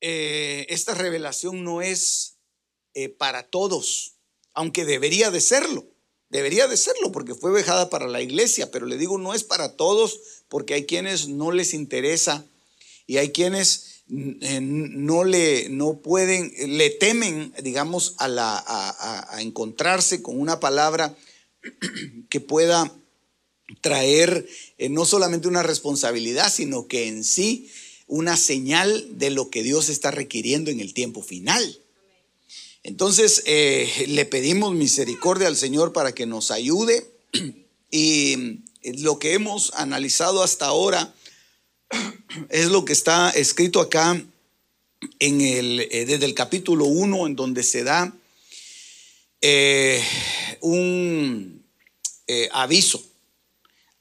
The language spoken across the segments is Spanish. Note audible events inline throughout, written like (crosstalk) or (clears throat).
eh, esta revelación no es eh, para todos, aunque debería de serlo. Debería de serlo porque fue dejada para la iglesia, pero le digo, no es para todos porque hay quienes no les interesa y hay quienes eh, no le no pueden, le temen, digamos, a, la, a encontrarse con una palabra (clears throat) que pueda traer no solamente una responsabilidad, sino que en sí una señal de lo que Dios está requiriendo en el tiempo final. Entonces, eh, le pedimos misericordia al Señor para que nos ayude (clears throat) y lo que hemos analizado hasta ahora es lo que está escrito acá en el, eh, desde el capítulo 1, en donde se da eh, un aviso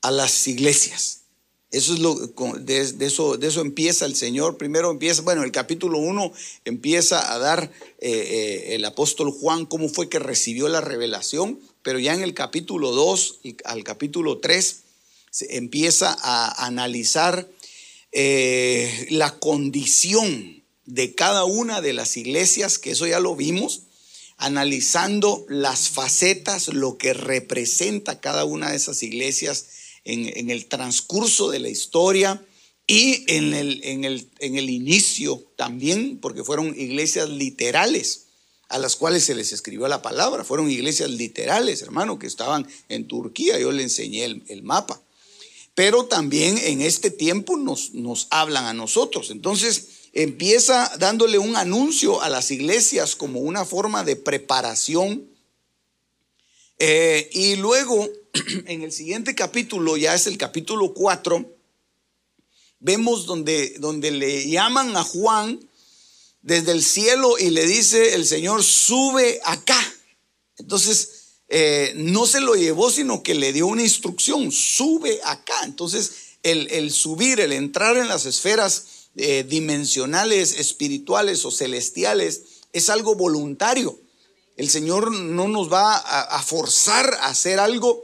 a las iglesias. Eso es lo, de, eso, de eso empieza el Señor. Primero empieza, bueno, el capítulo 1 empieza a dar eh, eh, el apóstol Juan cómo fue que recibió la revelación, pero ya en el capítulo 2 y al capítulo 3 se empieza a analizar eh, la condición de cada una de las iglesias, que eso ya lo vimos, analizando las facetas, lo que representa cada una de esas iglesias en, el transcurso de la historia y en el, en, el, en el inicio también, porque fueron iglesias literales a las cuales se les escribió la palabra. Fueron iglesias literales, hermano, que estaban en Turquía. Yo le enseñé el, mapa. Pero también en este tiempo nos, nos hablan a nosotros. Entonces empieza dándole un anuncio a las iglesias como una forma de preparación. Eh, y luego (clears throat) en el siguiente capítulo, ya es el capítulo 4, vemos donde, donde le llaman a Juan desde el cielo y le dice el Señor, sube acá. Entonces, eh, no se lo llevó, sino que le dio una instrucción, sube acá. Entonces, el, subir, el entrar en las esferas eh, dimensionales, espirituales o celestiales, es algo voluntario. El Señor no nos va a forzar a hacer algo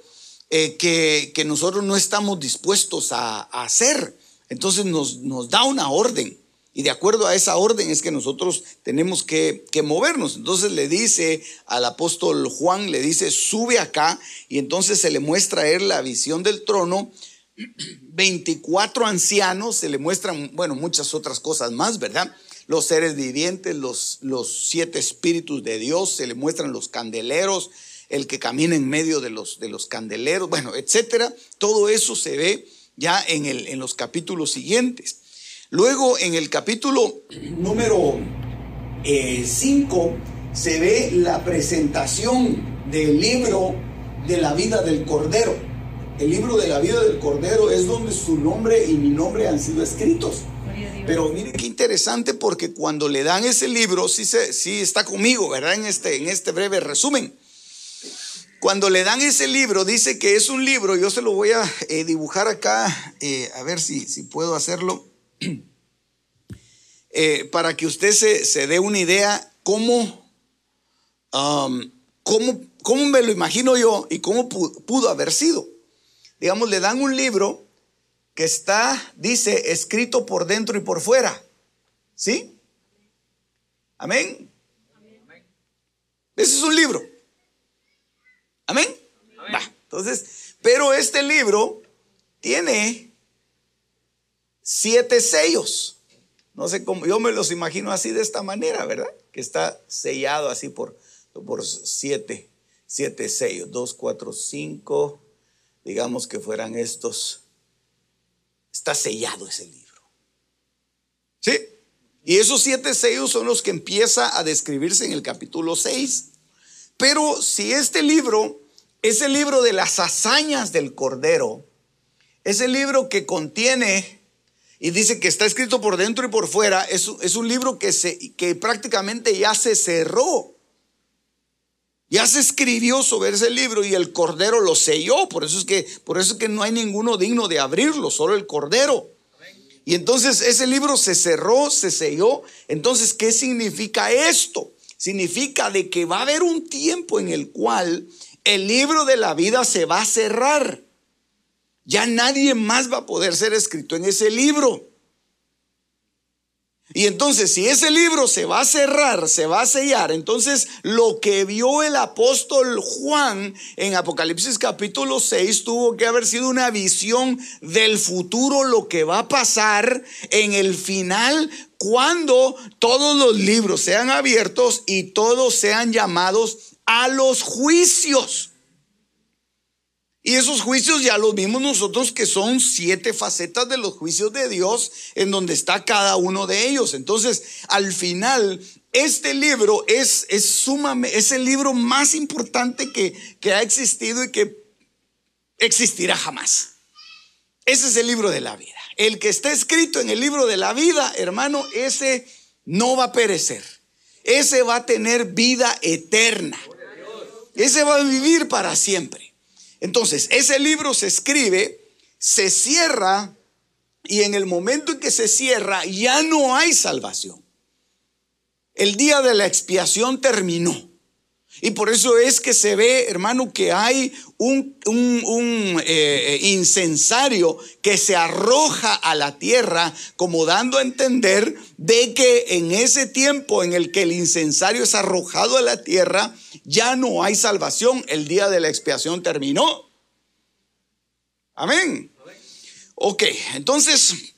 eh, que, nosotros no estamos dispuestos a, hacer. Entonces nos, da una orden. Y de acuerdo a esa orden es que nosotros tenemos que, que, movernos. Entonces le dice al apóstol Juan, le dice, sube acá. Y entonces se le muestra a él la visión del trono. (clears throat) 24 ancianos, se le muestran, bueno, muchas otras cosas más, ¿verdad? Los seres vivientes, los siete espíritus de Dios, se le muestran los candeleros, el que camina en medio de los, de los candeleros, bueno, etcétera. Todo eso se ve ya en, el, en los capítulos siguientes. Luego, en el capítulo número 5, eh, se ve la presentación del libro de la vida del Cordero. El libro de la vida del Cordero es donde su nombre y mi nombre han sido escritos. Pero mire qué interesante porque cuando le dan ese libro, sí, se, sí está conmigo, ¿verdad? En este, en este breve resumen. Cuando le dan ese libro, dice que es un libro, yo se lo voy a eh, dibujar acá, eh, a ver si, si, puedo hacerlo, (clears throat) eh, para que usted se, dé una idea cómo, um, cómo, cómo, me lo imagino yo y cómo pudo, haber sido. Digamos, le dan un libro que está, dice, escrito por dentro y por fuera. ¿Sí? Amén. Ese es un libro. Amén. entonces, pero este libro tiene siete sellos. No sé cómo, yo me los imagino así de esta manera, ¿verdad? Que está sellado así por, por siete, siete sellos. Dos, cuatro, cinco, digamos que fueran estos. Está sellado ese libro. ¿Sí? Y esos siete sellos son los que empieza a describirse en el capítulo 6. Pero si este libro es el libro de las hazañas del Cordero, es el libro que contiene y dice que está escrito por dentro y por fuera, es, un libro que, que prácticamente ya se cerró. Ya se escribió sobre ese libro y el Cordero lo selló. Por eso es que, por eso es que no hay ninguno digno de abrirlo, solo el Cordero. Y entonces ese libro se cerró, se selló. Entonces, ¿qué significa esto? Significa de que va a haber un tiempo en el cual el libro de la vida se va a cerrar. Ya nadie más va a poder ser escrito en ese libro. Y entonces, si ese libro se va a cerrar, se va a sellar, entonces lo que vio el apóstol Juan en Apocalipsis capítulo 6 tuvo que haber sido una visión del futuro, lo que va a pasar en el final cuando todos los libros sean abiertos y todos sean llamados a los juicios. Y esos juicios ya los vimos nosotros que son siete facetas de los juicios de Dios en donde está cada uno de ellos. Entonces, al final, este libro es, es, sumamente, es el libro más importante que, que ha existido y que existirá jamás. Ese es el libro de la vida. El que está escrito en el libro de la vida, hermano, ese no va a perecer. Ese va a tener vida eterna. Ese va a vivir para siempre. Entonces, ese libro se escribe, se cierra y en el momento en que se cierra ya no hay salvación. El día de la expiación terminó. Y por eso es que se ve, hermano, que hay un, eh, incensario que se arroja a la tierra, como dando a entender de que en ese tiempo en el que el incensario es arrojado a la tierra, ya no hay salvación, el día de la expiación terminó. Amén. Ok, entonces,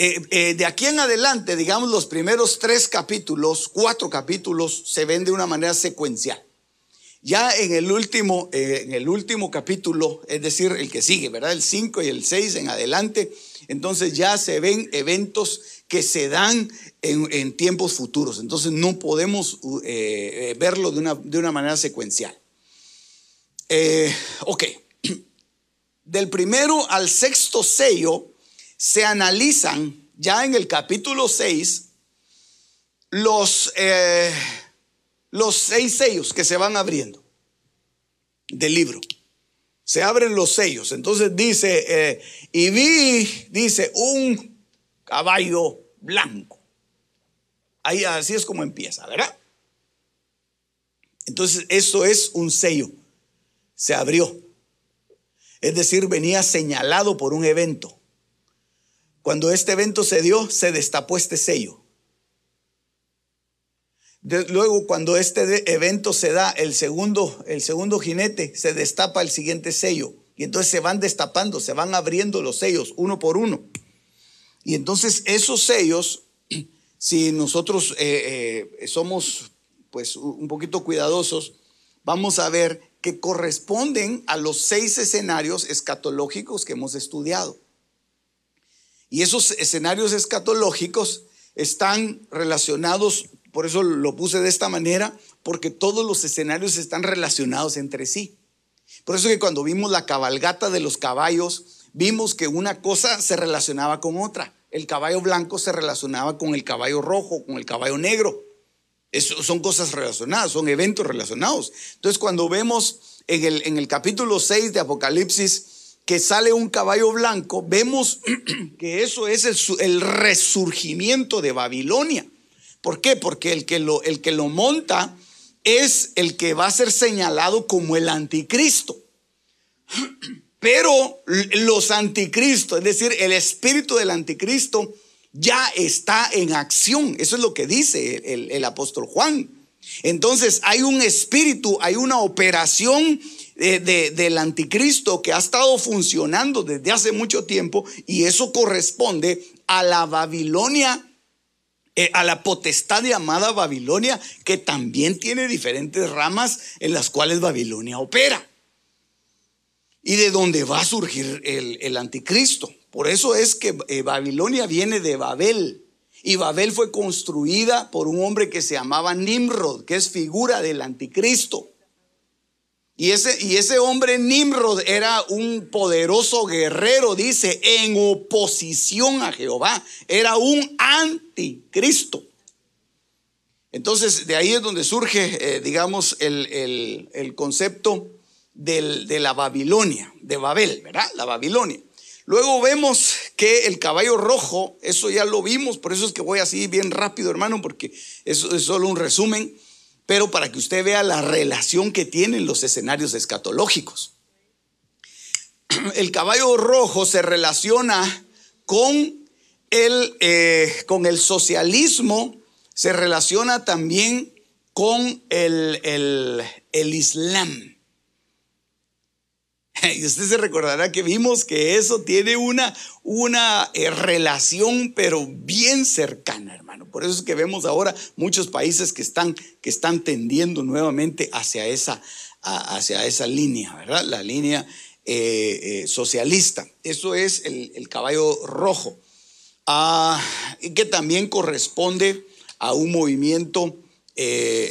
eh, eh, de aquí en adelante, digamos, los primeros tres capítulos, cuatro capítulos, se ven de una manera secuencial. Ya en el último, eh, en el último capítulo, es decir, el que sigue, ¿verdad? El 5 y el 6 en adelante, entonces ya se ven eventos que se dan en, tiempos futuros. Entonces no podemos verlo de una, de una, manera secuencial. ok, (clears throat) del primero al sexto sello se analizan ya en el capítulo 6 los, eh, los seis sellos que se van abriendo del libro. Se abren los sellos. Entonces dice, eh, y vi, dice, un caballo blanco. Ahí así es como empieza, ¿verdad? Entonces, eso es un sello. Se abrió. Es decir, venía señalado por un evento. Cuando este evento se dio, se destapó este sello. luego, cuando este evento se da, el segundo, el segundo jinete, se destapa el siguiente sello. Y entonces se van destapando, se van abriendo los sellos uno por uno. Y entonces esos sellos, (clears throat) si nosotros eh, eh, somos pues un poquito cuidadosos, vamos a ver que corresponden a los seis escenarios escatológicos que hemos estudiado. Y esos escenarios escatológicos están relacionados, por eso lo puse de esta manera, porque todos los escenarios están relacionados entre sí. Por eso que cuando vimos la cabalgata de los caballos, vimos que una cosa se relacionaba con otra. El caballo blanco se relacionaba con el caballo rojo, con el caballo negro son cosas relacionadas, son eventos relacionados. Entonces, cuando vemos en el, en el capítulo 6 de Apocalipsis que sale un caballo blanco, vemos (clears throat) que eso es el, resurgimiento de Babilonia. ¿Por qué? Porque el que, lo, el que lo monta es el que va a ser señalado como el anticristo. (clears throat) Pero los anticristos, es decir, el espíritu del anticristo, ya está en acción. Eso es lo que dice el, apóstol Juan. Entonces hay un espíritu, hay una operación del anticristo que ha estado funcionando desde hace mucho tiempo y eso corresponde a la Babilonia, eh, a la potestad llamada Babilonia, que también tiene diferentes ramas en las cuales Babilonia opera. Y de donde va a surgir el, el anticristo. Por eso es que eh, Babilonia viene de Babel. Y Babel fue construida por un hombre que se llamaba Nimrod, que es figura del anticristo. Y ese, y ese hombre Nimrod era un poderoso guerrero, dice, en oposición a Jehová. Era un anticristo. Entonces, de ahí es donde surge, eh, digamos, el, concepto de la Babilonia, de Babel, ¿verdad? La Babilonia. Luego vemos que el caballo rojo, eso ya lo vimos, por eso es que voy así bien rápido, hermano, porque eso es solo un resumen pero para que usted vea la relación que tienen los escenarios escatológicos. (clears throat) El caballo rojo se relaciona con el, eh, con el socialismo, se relaciona también con el, el, el Islam. (laughs) Y usted se recordará que vimos que eso tiene una, una eh, relación, pero bien cercana, hermano. Por eso es que vemos ahora muchos países que están, que están tendiendo nuevamente hacia esa, hacia esa línea, ¿verdad? La línea eh, eh, socialista. Eso es el, caballo rojo, ah, y que también corresponde a un movimiento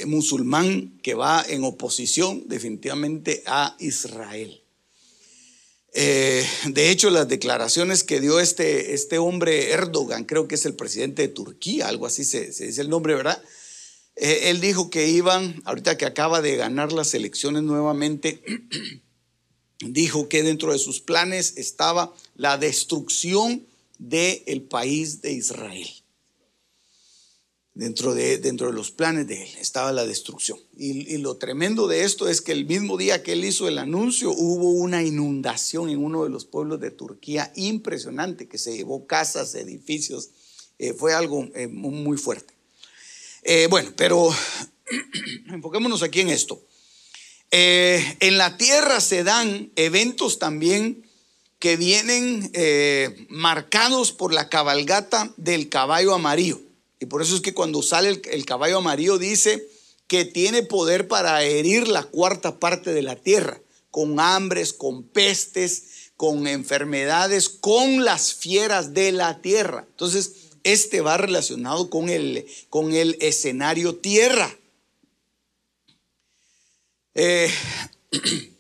musulmán que va en oposición definitivamente a Israel. Eh, de hecho, las declaraciones que dio este, este hombre Erdogan, creo que es el presidente de Turquía, algo así se, dice el nombre, ¿verdad? Eh, él dijo que iban, ahorita que acaba de ganar las elecciones nuevamente, (clears throat) dijo que dentro de sus planes estaba la destrucción del país de Israel. Dentro de, dentro de los planes de él estaba la destrucción. Y, lo tremendo de esto es que el mismo día que él hizo el anuncio hubo una inundación en uno de los pueblos de Turquía impresionante que se llevó casas, edificios. Eh, fue algo eh, muy fuerte. Eh, bueno, pero (clears throat) enfoquémonos aquí en esto. en la tierra se dan eventos también que vienen marcados por la cabalgata del caballo amarillo. Y por eso es que cuando sale el, caballo amarillo dice que tiene poder para herir la cuarta parte de la tierra, con hambres, con pestes, con enfermedades, con las fieras de la tierra. Entonces, este va relacionado con el, con el escenario tierra. Eh, (clears throat)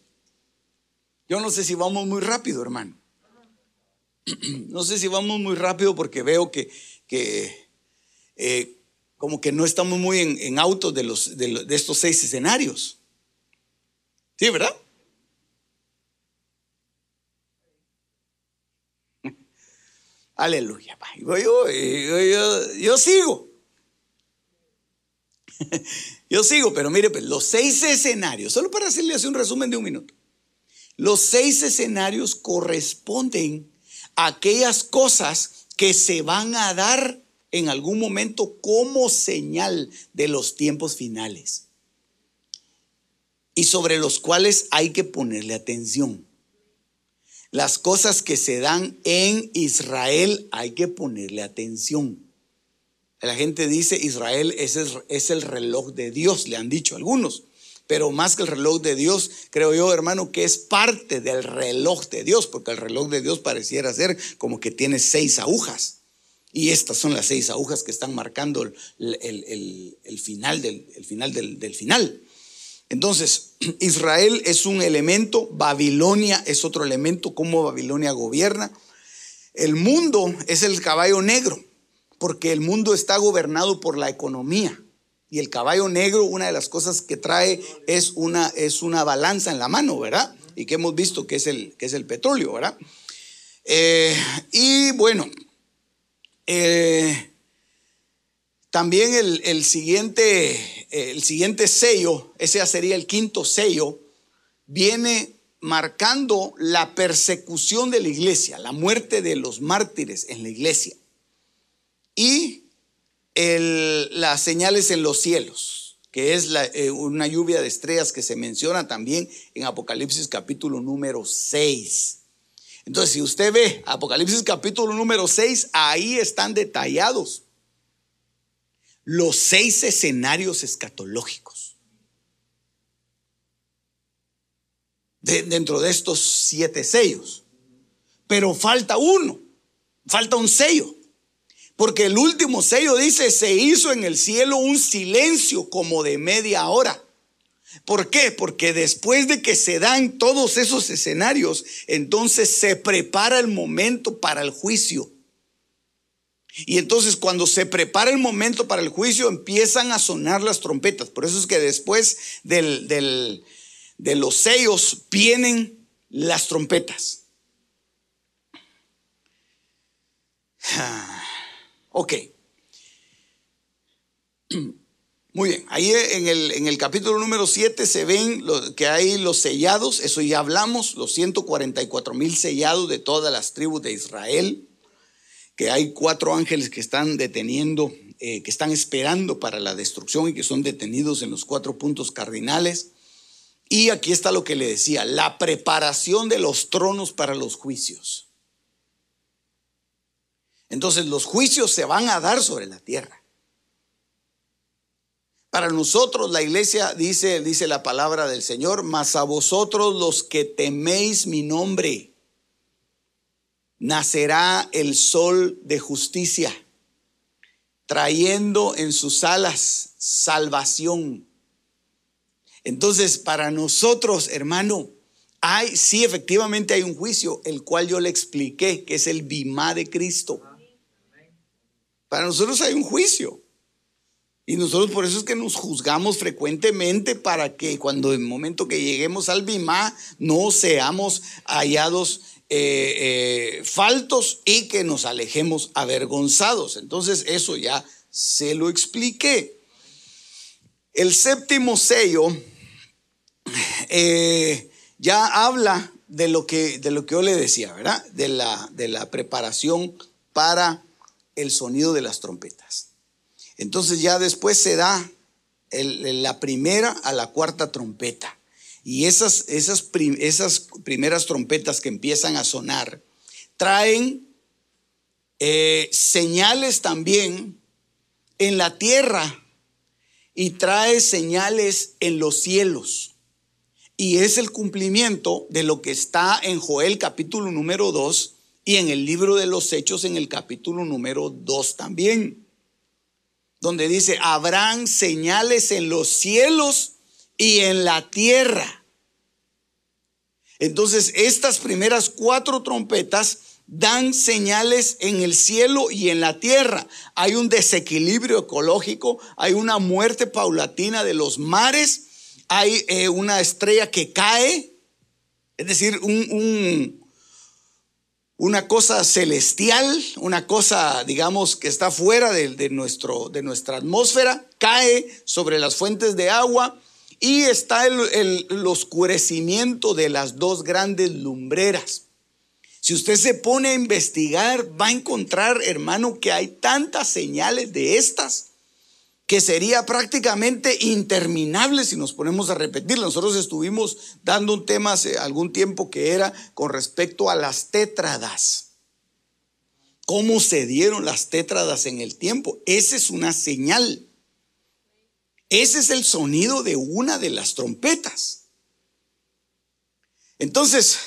yo no sé si vamos muy rápido, hermano. (clears throat) No sé si vamos muy rápido porque veo que, que eh, como que no estamos muy en, en autos de, los, de, estos seis escenarios. ¿Sí, verdad? (laughs) Aleluya. Yo, yo, sigo. (laughs) yo sigo, pero mire, pues, los seis escenarios, solo para hacerle así un resumen de un minuto. Los seis escenarios corresponden a aquellas cosas que se van a dar en algún momento como señal de los tiempos finales y sobre los cuales hay que ponerle atención. Las cosas que se dan en Israel hay que ponerle atención. La gente dice Israel es el, es el reloj de Dios, le han dicho algunos. Pero más que el reloj de Dios, creo yo, hermano, que es parte del reloj de Dios, porque el reloj de Dios pareciera ser como que tiene seis agujas. Y estas son las seis agujas que están marcando el, final, del, final del, final. Entonces, (clears throat) Israel es un elemento, Babilonia es otro elemento, cómo Babilonia gobierna. El mundo es el caballo negro, porque el mundo está gobernado por la economía. Y el caballo negro, una de las cosas que trae es una, es una balanza en la mano, ¿verdad? Y que hemos visto que es el, que es el petróleo, ¿verdad? Eh, y bueno, eh, también el, siguiente, el siguiente sello, ese sería el quinto sello, viene marcando la persecución de la iglesia, la muerte de los mártires en la iglesia y las señales en los cielos, que es eh, una lluvia de estrellas que se menciona también en Apocalipsis capítulo número 6. Entonces, si usted ve Apocalipsis capítulo número 6, ahí están detallados los seis escenarios escatológicos. dentro de estos siete sellos. Pero falta uno, falta un sello. Porque el último sello dice, se hizo en el cielo un silencio como de media hora. ¿Por qué? Porque después de que se dan todos esos escenarios, entonces se prepara el momento para el juicio. Y entonces cuando se prepara el momento para el juicio, empiezan a sonar las trompetas. Por eso es que después de los sellos vienen las trompetas. Ok. Muy bien, ahí en el, en el capítulo número 7 se ven que hay los sellados, eso ya hablamos, los 144 mil sellados de todas las tribus de Israel, que hay cuatro ángeles que están deteniendo, eh, que están esperando para la destrucción y que son detenidos en los cuatro puntos cardinales. Y aquí está lo que le decía, la preparación de los tronos para los juicios. Entonces los juicios se van a dar sobre la tierra. Para nosotros la iglesia dice, dice la palabra del Señor, mas a vosotros los que teméis mi nombre, nacerá el sol de justicia, trayendo en sus alas salvación. Entonces, para nosotros, hermano, hay, sí, efectivamente hay un juicio, el cual yo le expliqué, que es el bimá de Cristo. Para nosotros hay un juicio. Y nosotros por eso es que nos juzgamos frecuentemente para que cuando en el momento que lleguemos al Bimá no seamos hallados eh, eh, faltos y que nos alejemos avergonzados. Entonces eso ya se lo expliqué. El séptimo sello eh, ya habla de lo, que, de lo que yo le decía, ¿verdad? De la, de la preparación para el sonido de las trompetas. Entonces ya después se da la primera a la cuarta trompeta. Y esas, esas, esas, primeras trompetas que empiezan a sonar traen eh, señales también en la tierra y trae señales en los cielos. Y es el cumplimiento de lo que está en Joel capítulo número 2 y en el libro de los Hechos, en el capítulo número 2 también, donde dice, habrán señales en los cielos y en la tierra. Entonces, estas primeras cuatro trompetas dan señales en el cielo y en la tierra. Hay un desequilibrio ecológico, hay una muerte paulatina de los mares, hay eh, una estrella que cae, es decir, un, una cosa celestial, una cosa, digamos, que está fuera de, nuestro, de nuestra atmósfera, cae sobre las fuentes de agua y está el, el oscurecimiento de las dos grandes lumbreras. Si usted se pone a investigar, va a encontrar, hermano, que hay tantas señales de estas que sería prácticamente interminable si nos ponemos a repetirlo. Nosotros estuvimos dando un tema hace algún tiempo que era con respecto a las tétradas. ¿Cómo se dieron las tétradas en el tiempo? Esa es una señal. Ese es el sonido de una de las trompetas. Entonces,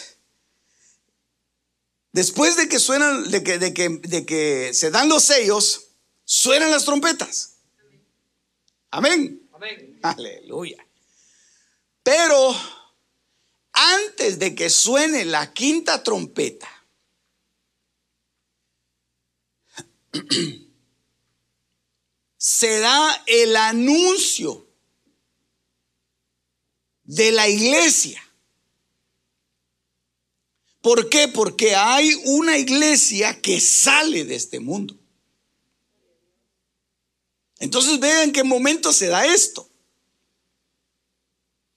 después de que suenan, de que, de que, de que se dan los sellos, suenan las trompetas. Amén. Aleluya. Pero antes de que suene la quinta trompeta, (clears throat) se da el anuncio de la iglesia. ¿Por qué? Porque hay una iglesia que sale de este mundo. Entonces vean en qué momento se da esto.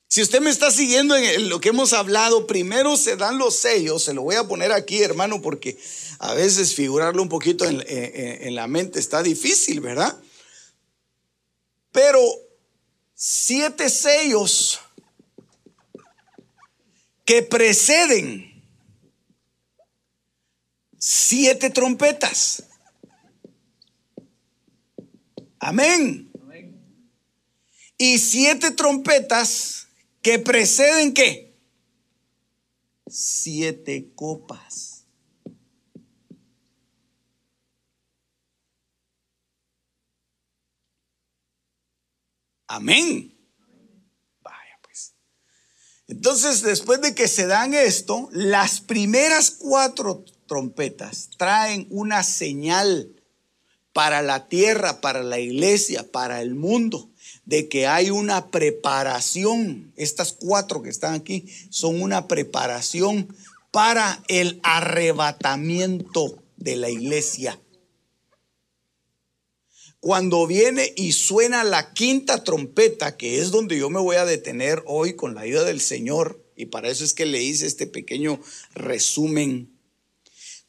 Si usted me está siguiendo en lo que hemos hablado, primero se dan los sellos, se lo voy a poner aquí, hermano, porque a veces figurarlo un poquito en, en la mente está difícil, ¿verdad? Pero siete sellos que preceden siete trompetas. Amén. Y siete trompetas que preceden qué? Siete copas. Amén. Vaya pues. Entonces, después de que se dan esto, las primeras cuatro trompetas traen una señal para la tierra, para la iglesia, para el mundo, de que hay una preparación. Estas cuatro que están aquí son una preparación para el arrebatamiento de la iglesia. Cuando viene y suena la quinta trompeta, que es donde yo me voy a detener hoy con la ayuda del Señor, y para eso es que le hice este pequeño resumen.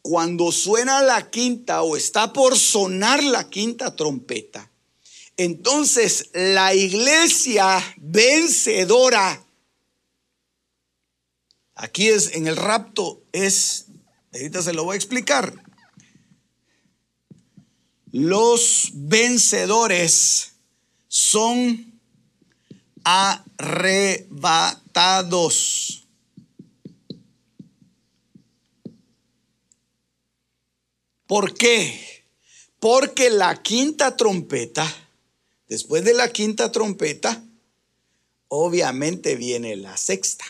Cuando suena la quinta o está por sonar la quinta trompeta, entonces la iglesia vencedora Aquí es, en el rapto es, ahorita se lo voy a explicar. Los vencedores son arrebatados. ¿Por qué? Porque la quinta trompeta, después de la quinta trompeta, obviamente viene la sexta.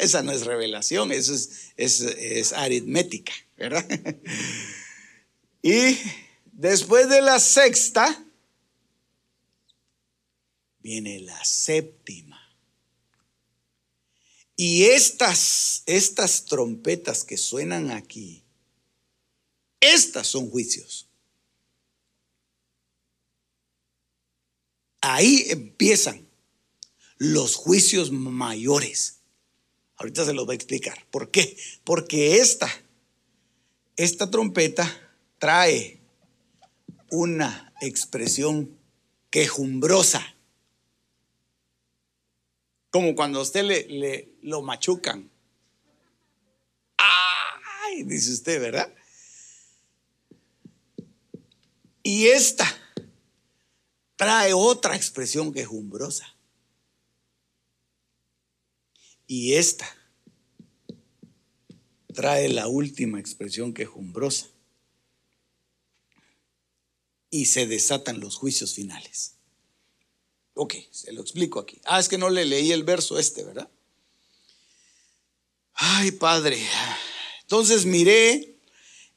Esa no es revelación, eso es, aritmética, ¿verdad? (laughs) Y después de la sexta, viene la séptima. Y estas, estas trompetas que suenan aquí, estas son juicios. Ahí empiezan los juicios mayores. Ahorita se los voy a explicar. ¿Por qué? Porque esta, esta trompeta trae una expresión quejumbrosa. Como cuando a usted le, le lo machucan. ¡Ay! Dice usted, ¿verdad? Y esta trae otra expresión quejumbrosa. Y esta trae la última expresión quejumbrosa. Y se desatan los juicios finales. Ok, se lo explico aquí. Ah, es que no le leí el verso este, ¿verdad? Ay, Padre. Entonces miré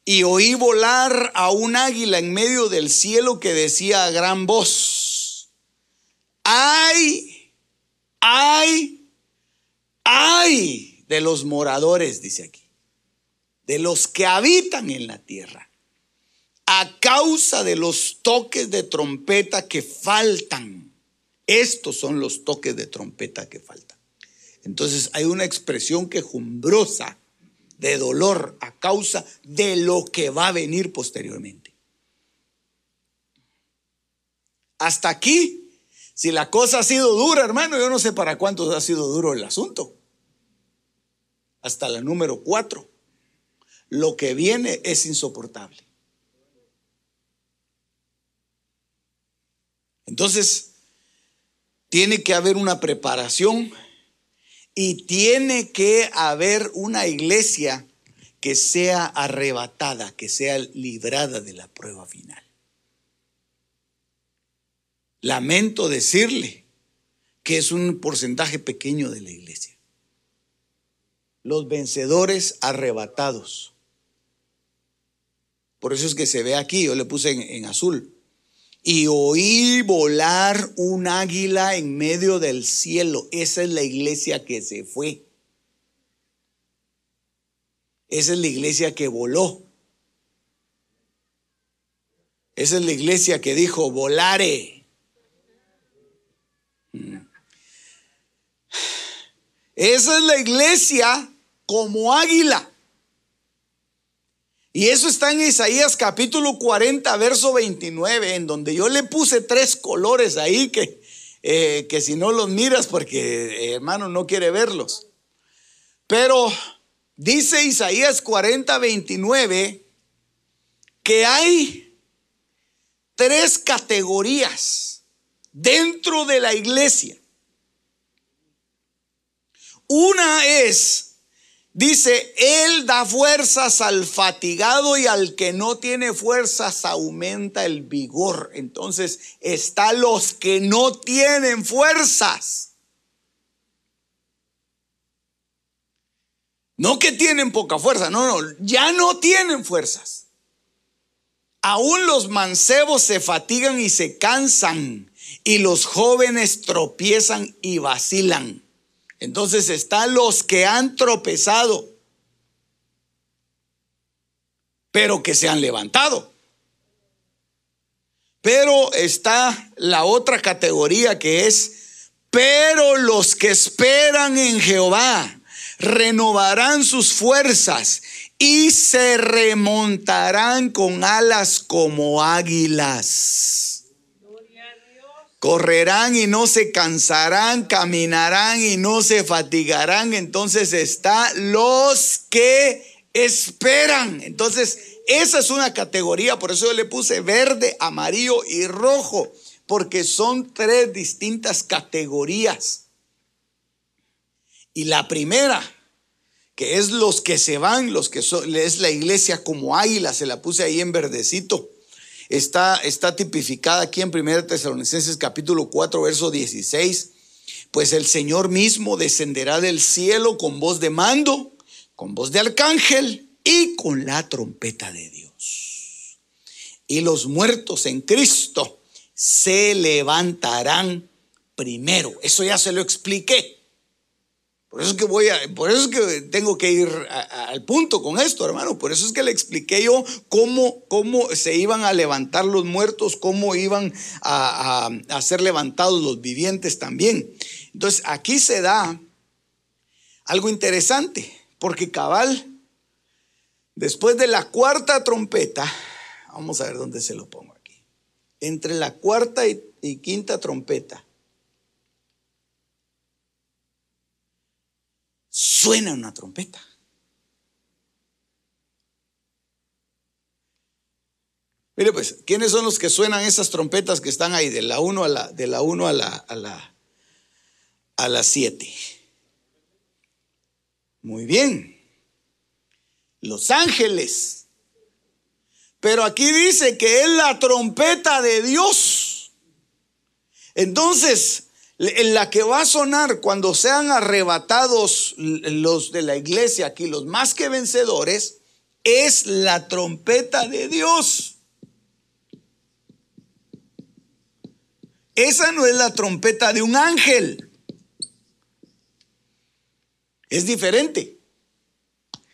y oí volar a un águila en medio del cielo que decía a gran voz, ay, ay, ay de los moradores, dice aquí, de los que habitan en la tierra, a causa de los toques de trompeta que faltan. Estos son los toques de trompeta que faltan. Entonces hay una expresión quejumbrosa de dolor a causa de lo que va a venir posteriormente. Hasta aquí, si la cosa ha sido dura, hermano, yo no sé para cuántos ha sido duro el asunto hasta la número cuatro. Lo que viene es insoportable. Entonces, tiene que haber una preparación y tiene que haber una iglesia que sea arrebatada, que sea librada de la prueba final. Lamento decirle que es un porcentaje pequeño de la iglesia los vencedores arrebatados. Por eso es que se ve aquí, yo le puse en, azul. Y oí volar un águila en medio del cielo. Esa es la iglesia que se fue. Esa es la iglesia que voló. Esa es la iglesia que dijo, volare. Esa es la iglesia como águila. Y eso está en Isaías capítulo 40, verso 29, en donde yo le puse tres colores ahí que, eh, que si no los miras, porque eh, hermano no quiere verlos. Pero dice Isaías 40, 29 que hay tres categorías dentro de la iglesia. Una es Dice, Él da fuerzas al fatigado y al que no tiene fuerzas aumenta el vigor. Entonces, está los que no tienen fuerzas. No que tienen poca fuerza, no, no, ya no tienen fuerzas. Aún los mancebos se fatigan y se cansan, y los jóvenes tropiezan y vacilan. Entonces están los que han tropezado, pero que se han levantado. Pero está la otra categoría que es, pero los que esperan en Jehová renovarán sus fuerzas y se remontarán con alas como águilas. Correrán y no se cansarán, caminarán y no se fatigarán. Entonces está los que esperan. Entonces, esa es una categoría, por eso yo le puse verde, amarillo y rojo, porque son tres distintas categorías. Y la primera, que es los que se van, los que son, es la iglesia como águila, se la puse ahí en verdecito está, está tipificada aquí en 1 Tesalonicenses capítulo 4, verso 16. Pues el Señor mismo descenderá del cielo con voz de mando, con voz de arcángel y con la trompeta de Dios. Y los muertos en Cristo se levantarán primero. Eso ya se lo expliqué. Por eso es que voy a, por eso es que tengo que ir al punto con esto, hermano. Por eso es que le expliqué yo cómo, cómo se iban a levantar los muertos, cómo iban a, a ser levantados los vivientes también. Entonces, aquí se da algo interesante, porque cabal, después de la cuarta trompeta, vamos a ver dónde se lo pongo aquí. Entre la cuarta y quinta trompeta suena una trompeta. Mire pues, ¿quiénes son los que suenan esas trompetas que están ahí de la 1 a la de la 1 a la a la a las 7? Muy bien. Los ángeles. Pero aquí dice que es la trompeta de Dios. Entonces, en la que va a sonar cuando sean arrebatados los de la iglesia aquí, los más que vencedores, es la trompeta de Dios. Esa no es la trompeta de un ángel. Es diferente.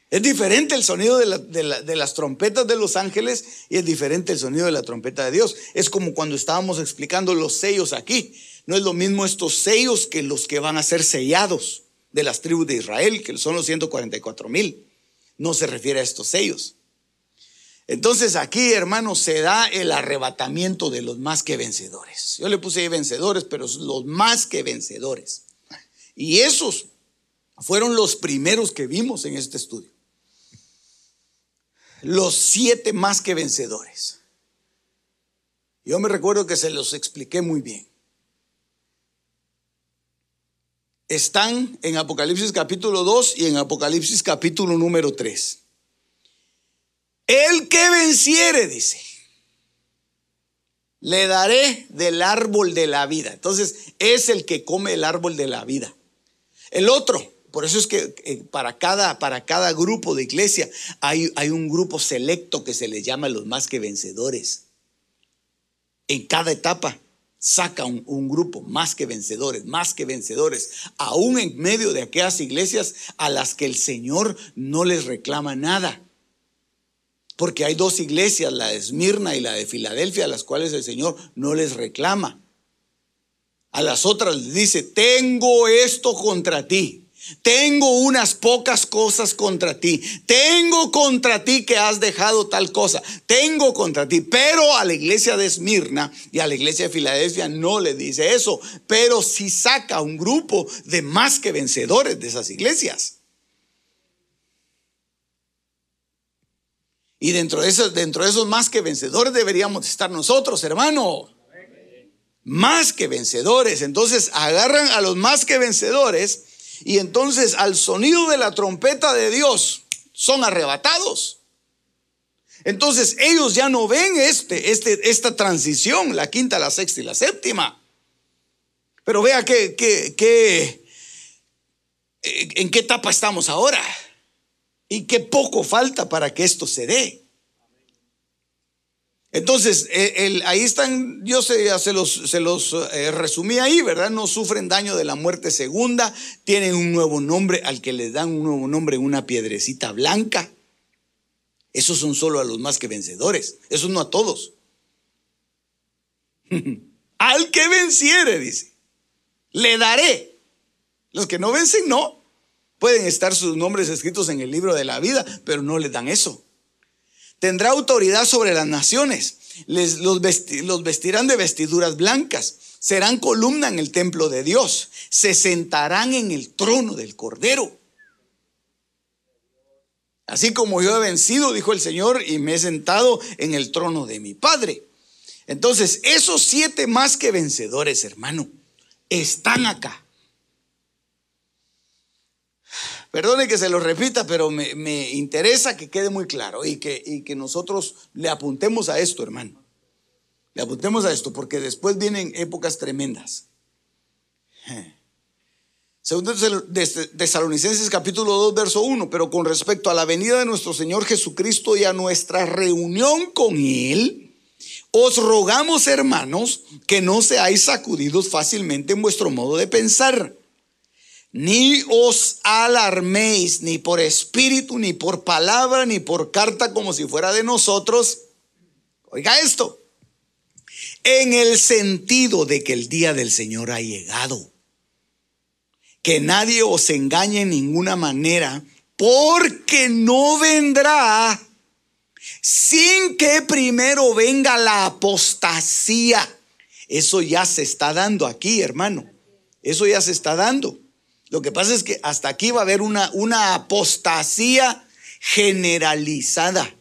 Es diferente el sonido de, de, las trompetas de los ángeles y es diferente el sonido de la trompeta de Dios. Es como cuando estábamos explicando los sellos aquí. No es lo mismo estos sellos que los que van a ser sellados de las tribus de Israel, que son los 144 mil. No se refiere a estos sellos. Entonces aquí, hermanos, se da el arrebatamiento de los más que vencedores. Yo le puse ahí vencedores, pero los más que vencedores. Y esos fueron los primeros que vimos en este estudio. Los siete más que vencedores. Yo me recuerdo que se los expliqué muy bien. Están en Apocalipsis capítulo 2 y en Apocalipsis capítulo número 3. El que venciere, dice, le daré del árbol de la vida. Entonces, es el que come el árbol de la vida. El otro, por eso es que eh, para cada, para cada grupo de iglesia hay, hay un grupo selecto que se le llama los más que vencedores. En cada etapa saca un, grupo más que vencedores, más que vencedores, aún en medio de aquellas iglesias a las que el Señor no les reclama nada. Porque hay dos iglesias, la de Esmirna y la de Filadelfia, a las cuales el Señor no les reclama. A las otras les dice, tengo esto contra ti. Tengo unas pocas cosas contra ti. Tengo contra ti que has dejado tal cosa. Tengo contra ti. Pero a la iglesia de Esmirna y a la iglesia de Filadelfia no le dice eso. Pero sí saca un grupo de más que vencedores de esas iglesias. Y dentro de esos, dentro de esos más que vencedores deberíamos estar nosotros, hermano. Más que vencedores. Entonces agarran a los más que vencedores Y entonces al sonido de la trompeta de Dios son arrebatados. Entonces ellos ya no ven este, este, esta transición, la quinta, la sexta y la séptima. Pero vea que, que, en qué etapa estamos ahora y qué poco falta para que esto se dé. Entonces, eh, ahí están, yo se, los, se los eh, resumí ahí, ¿verdad? No sufren daño de la muerte segunda, tienen un nuevo nombre al que les dan un nuevo nombre, una piedrecita blanca. Esos son solo a los más que vencedores, esos no a todos. (laughs) al que venciere, dice, le daré. Los que no vencen, no. Pueden estar sus nombres escritos en el libro de la vida, pero no les dan eso. Tendrá autoridad sobre las naciones. Les, los, los vestirán de vestiduras blancas. Serán columna en el templo de Dios. Se sentarán en el trono del Cordero. Así como yo he vencido, dijo el Señor, y me he sentado en el trono de mi Padre. Entonces, esos siete más que vencedores, hermano, están acá. Perdone que se lo repita, pero me, interesa que quede muy claro y que, y que nosotros le apuntemos a esto, hermano. Le apuntemos a esto, porque después vienen épocas tremendas. Segundo Tesalonicenses capítulo 2, verso 1, pero con respecto a la venida de nuestro Señor Jesucristo y a nuestra reunión con Él, os rogamos, hermanos, que no seáis sacudidos fácilmente en vuestro modo de pensar ni os alarméis ni por espíritu, ni por palabra, ni por carta como si fuera de nosotros. Oiga esto. En el sentido de que el día del Señor ha llegado. Que nadie os engañe en ninguna manera, porque no vendrá sin que primero venga la apostasía. Eso ya se está dando aquí, hermano. Eso ya se está dando. Lo que pasa es que hasta aquí va a haber una, una apostasía generalizada.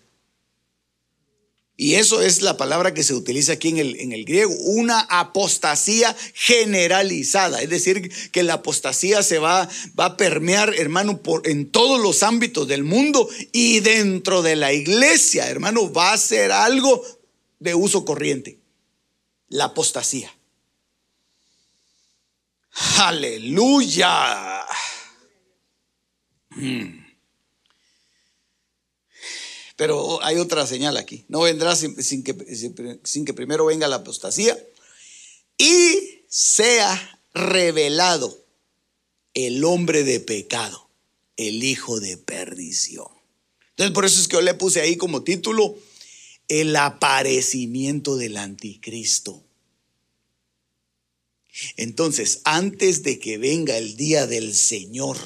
Y eso es la palabra que se utiliza aquí en el, en el, griego, una apostasía generalizada. Es decir, que la apostasía se va, va a permear, hermano, por, en todos los ámbitos del mundo y dentro de la iglesia, hermano, va a ser algo de uso corriente. La apostasía. Aleluya. Hmm. Pero hay otra señal aquí. No vendrá sin, que, que primero venga la apostasía y sea revelado el hombre de pecado, el hijo de perdición. Entonces por eso es que yo le puse ahí como título el aparecimiento del anticristo. Entonces, antes de que venga el día del Señor,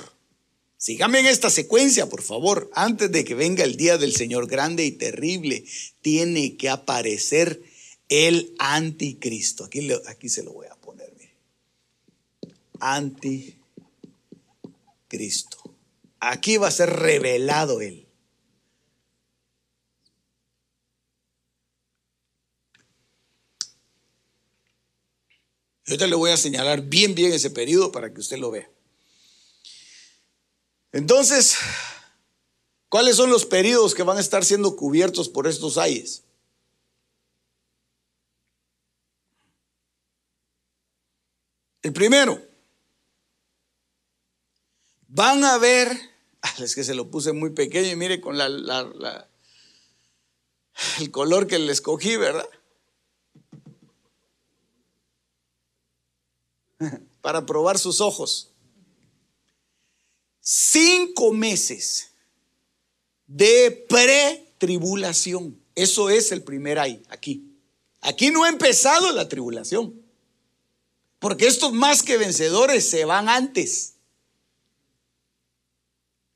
síganme en esta secuencia, por favor, antes de que venga el día del Señor grande y terrible, tiene que aparecer el anticristo. Aquí, aquí se lo voy a poner, mire. Anticristo. Aquí va a ser revelado él. Yo te le voy a señalar bien, bien ese periodo para que usted lo vea. Entonces, ¿cuáles son los periodos que van a estar siendo cubiertos por estos ayes? El primero, van a ver, (laughs) es que se lo puse muy pequeño y mire con la, el color que le escogí, ¿verdad? (laughs) para probar sus ojos. Cinco meses de pre-tribulación. Eso es el primer ay, aquí. Aquí no ha empezado la tribulación. Porque estos más que vencedores se van antes.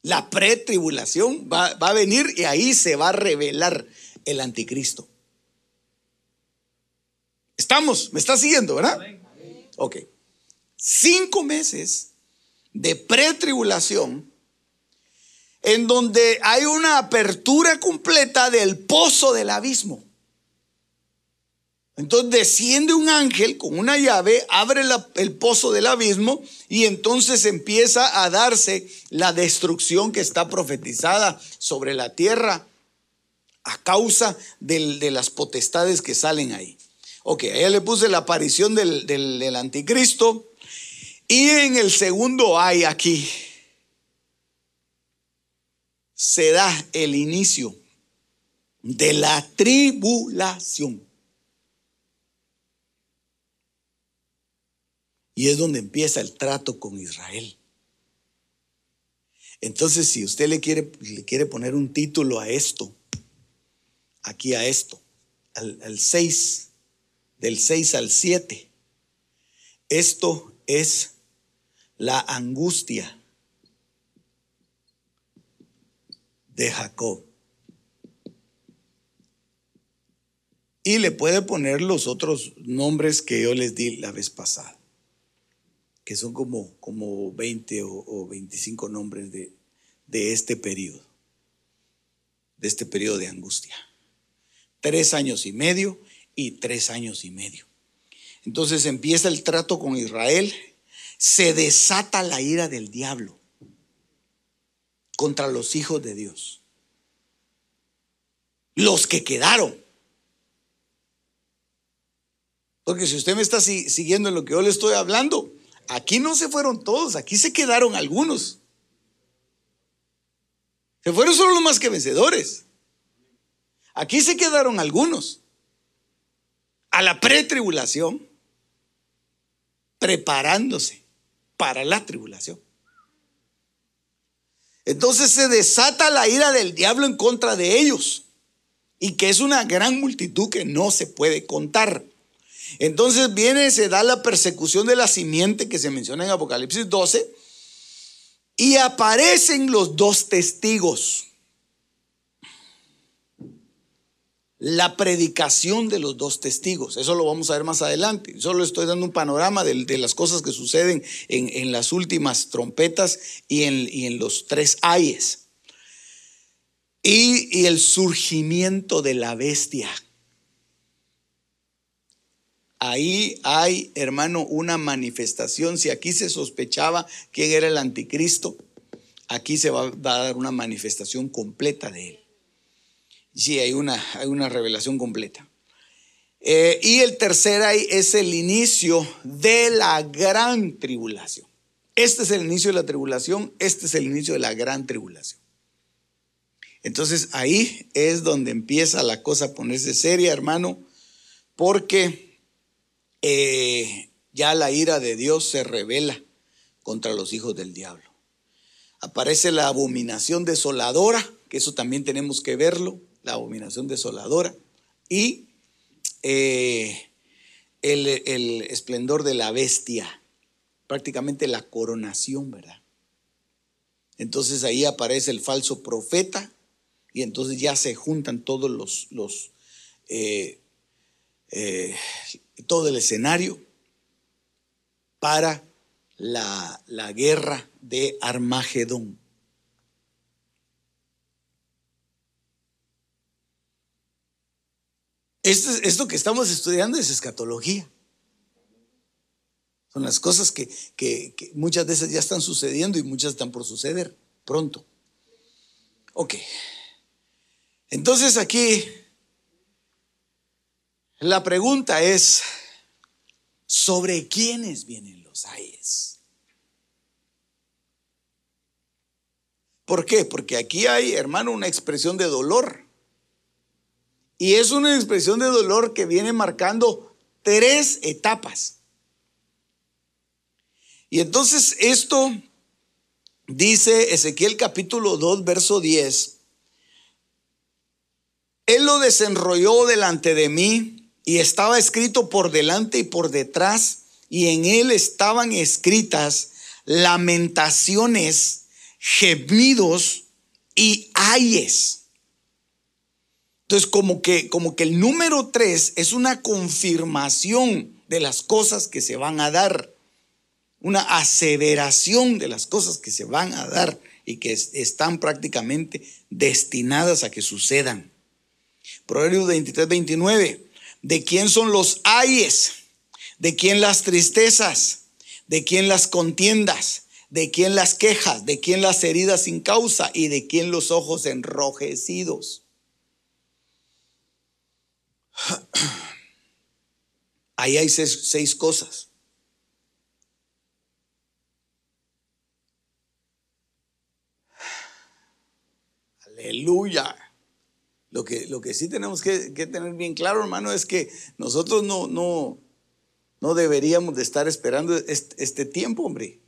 La pretribulación va, va a venir y ahí se va a revelar el anticristo. ¿Estamos? ¿Me está siguiendo, verdad? Ok cinco meses de pretribulación en donde hay una apertura completa del pozo del abismo. Entonces desciende un ángel con una llave, abre el pozo del abismo y entonces empieza a darse la destrucción que está profetizada sobre la tierra a causa de las potestades que salen ahí. Ok, ahí le puse la aparición del, del anticristo y en el segundo hay aquí, se da el inicio de la tribulación. Y es donde empieza el trato con Israel. Entonces, si usted le quiere, le quiere poner un título a esto, aquí a esto, al, 6, del 6 al 7, esto es la angustia de Jacob. Y le puede poner los otros nombres que yo les di la vez pasada que son como, como 20 o, 25 nombres de, de este periodo, de este periodo de angustia. Tres años y medio y tres años y medio. Entonces empieza el trato con Israel, se desata la ira del diablo contra los hijos de Dios. Los que quedaron. Porque si usted me está siguiendo en lo que yo le estoy hablando, Aquí no se fueron todos, aquí se quedaron algunos. Se fueron solo los más que vencedores. Aquí se quedaron algunos. A la pretribulación, preparándose para la tribulación. Entonces se desata la ira del diablo en contra de ellos. Y que es una gran multitud que no se puede contar. Entonces viene, se da la persecución de la simiente que se menciona en Apocalipsis 12 y aparecen los dos testigos. La predicación de los dos testigos, eso lo vamos a ver más adelante. Solo estoy dando un panorama de, las cosas que suceden en, las últimas trompetas y en, los tres ayes. y el surgimiento de la bestia Ahí hay, hermano, una manifestación. Si aquí se sospechaba quién era el anticristo, aquí se va, a dar una manifestación completa de él. Sí, hay una, hay una revelación completa. Eh, y el tercer ahí es el inicio de la gran tribulación. Este es el inicio de la tribulación, este es el inicio de la gran tribulación. Entonces ahí es donde empieza la cosa a ponerse seria, hermano, porque eh, ya la ira de Dios se revela contra los hijos del diablo. Aparece la abominación desoladora, que eso también tenemos que verlo, la abominación desoladora, y eh, el, el esplendor de la bestia, prácticamente la coronación, ¿verdad? Entonces ahí aparece el falso profeta y entonces ya se juntan todos los, los eh, todo el escenario para la, guerra de Armagedón. Esto, esto, que estamos estudiando es escatología. Son las cosas que, que, muchas veces ya están sucediendo y muchas están por suceder pronto. Ok. Entonces aquí la pregunta es, ¿sobre quiénes vienen los ayes? ¿Por qué? Porque aquí hay, hermano, una expresión de dolor. Y es una expresión de dolor que viene marcando tres etapas. Y entonces esto dice Ezequiel capítulo 2, verso 10. Él lo desenrolló delante de mí y estaba escrito por delante y por detrás, y en él estaban escritas lamentaciones, gemidos y ayes. Entonces, como que, como que el número tres es una confirmación de las cosas que se van a dar, una aseveración de las cosas que se van a dar y que están prácticamente destinadas a que sucedan. Proverbios 23, 29. ¿De quién son los ayes? ¿De quién las tristezas? ¿De quién las contiendas? ¿De quién las quejas? ¿De quién las heridas sin causa? ¿Y de quién los ojos enrojecidos? (clears throat) Ahí hay seis, cosas. Aleluya. Lo que, lo que sí tenemos que, tener bien claro, hermano, es que nosotros no, no, no deberíamos de estar esperando este, tiempo, hombre.